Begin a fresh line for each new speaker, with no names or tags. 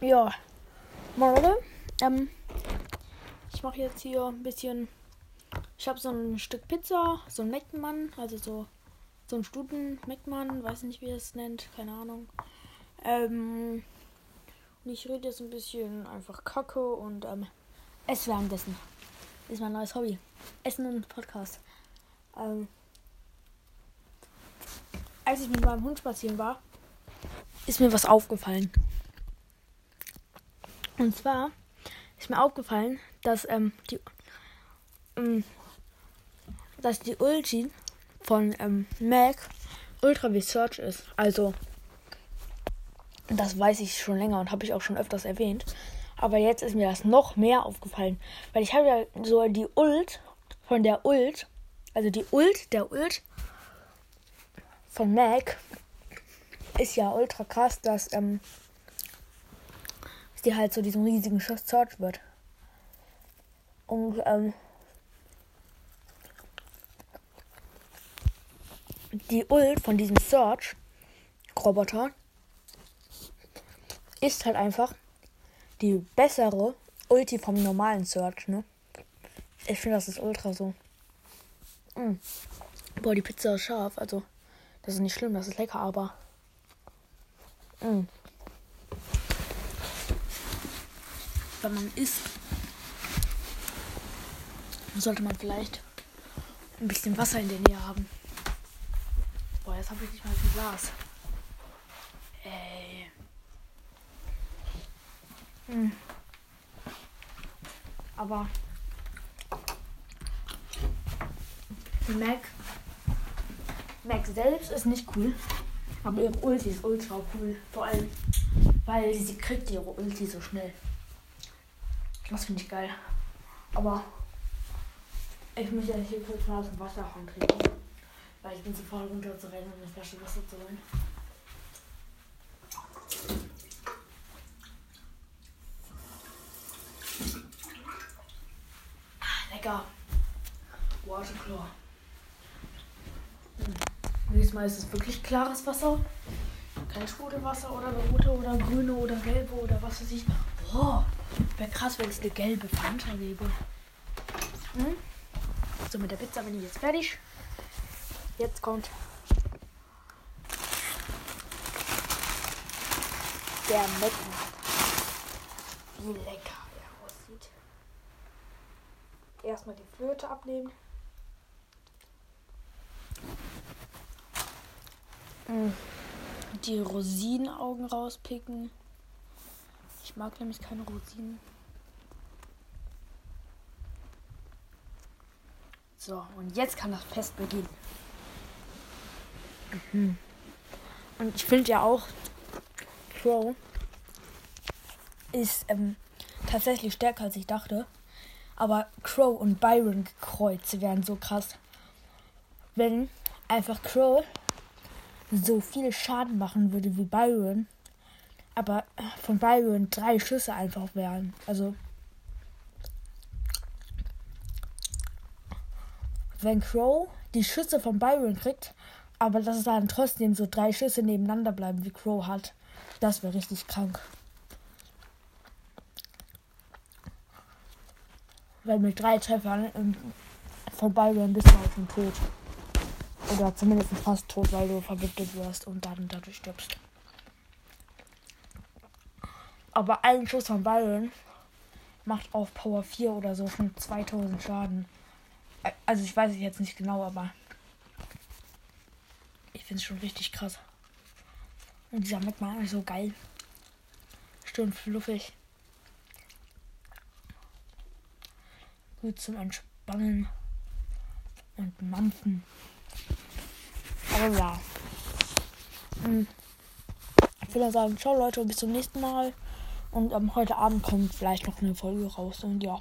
Ja. Leute. Ähm, ich mache jetzt hier ein bisschen. Ich habe so ein Stück Pizza, so ein Meckmann, also so, so ein Stuten Meckmann, weiß nicht, wie es nennt, keine Ahnung. Ähm, und ich rede jetzt ein bisschen einfach Kacke und ähm, esse währenddessen. Ist mein neues Hobby. Essen und Podcast. Ähm, als ich mit meinem Hund spazieren war, ist mir was aufgefallen. Und zwar ist mir aufgefallen, dass ähm, die ähm, dass die Ulti von ähm, Mac Ultra Research ist. Also das weiß ich schon länger und habe ich auch schon öfters erwähnt. Aber jetzt ist mir das noch mehr aufgefallen. Weil ich habe ja so die Ult von der Ult, also die Ult, der Ult von Mac ist ja ultra krass, dass ähm, die halt so diesen riesigen Schuss Search wird. Und ähm, die Ult von diesem Search-Roboter ist halt einfach die bessere Ulti vom normalen Search, ne? Ich finde, das ist ultra so. Mm. Boah, die Pizza ist scharf, also das ist nicht schlimm, das ist lecker, aber. Mm. Wenn man isst, sollte man vielleicht ein bisschen Wasser in der Nähe haben. Boah, jetzt habe ich nicht mal ein Glas. Ey. Hm. Aber Mac Mac selbst ist nicht cool. Aber ihre Ulti ist ultra cool. Vor allem, weil sie kriegt ihre Ulti so schnell. Das finde ich geil. Aber ich muss ja hier kurz mal aus dem Wasserhahn trinken. Weil ich bin zu faul runter zu rennen und eine Flasche Wasser zu holen. Ah, lecker. Waterclaw. Hm. Diesmal ist es wirklich klares Wasser. Kein Sprudelwasser oder rote oder grüne oder gelbe oder was weiß ich. Boah, wäre krass, wenn es eine gelbe Fanta gäbe. Hm? So, mit der Pizza bin ich jetzt fertig. Jetzt kommt der Mecken. Wie lecker der aussieht. Erstmal die Flöte abnehmen. Mm. Die Rosinenaugen rauspicken. Ich mag nämlich keine Rosinen. So, und jetzt kann das Fest beginnen. Mhm. Und ich finde ja auch, Crow ist ähm, tatsächlich stärker als ich dachte. Aber Crow und Byron gekreuzt wären so krass. Wenn einfach Crow so viel Schaden machen würde wie Byron, aber von Byron drei Schüsse einfach wären. Also wenn Crow die Schüsse von Byron kriegt, aber dass es dann trotzdem so drei Schüsse nebeneinander bleiben, wie Crow hat, das wäre richtig krank. Weil mit drei Treffern ähm, von Byron bist du halt schon tot. Oder zumindest fast tot, weil du vergiftet wirst und dann dadurch stirbst. Aber ein Schuss von Byron macht auf Power 4 oder so schon 2000 Schaden. Also ich weiß es jetzt nicht genau, aber ich finde es schon richtig krass. Und dieser Magma ist so geil. Schön fluffig. Gut zum Entspannen und Mampfen. Aber ja. Hm. Ich würde sagen, ciao Leute, bis zum nächsten Mal. Und ähm, heute Abend kommt vielleicht noch eine Folge raus. Und ja.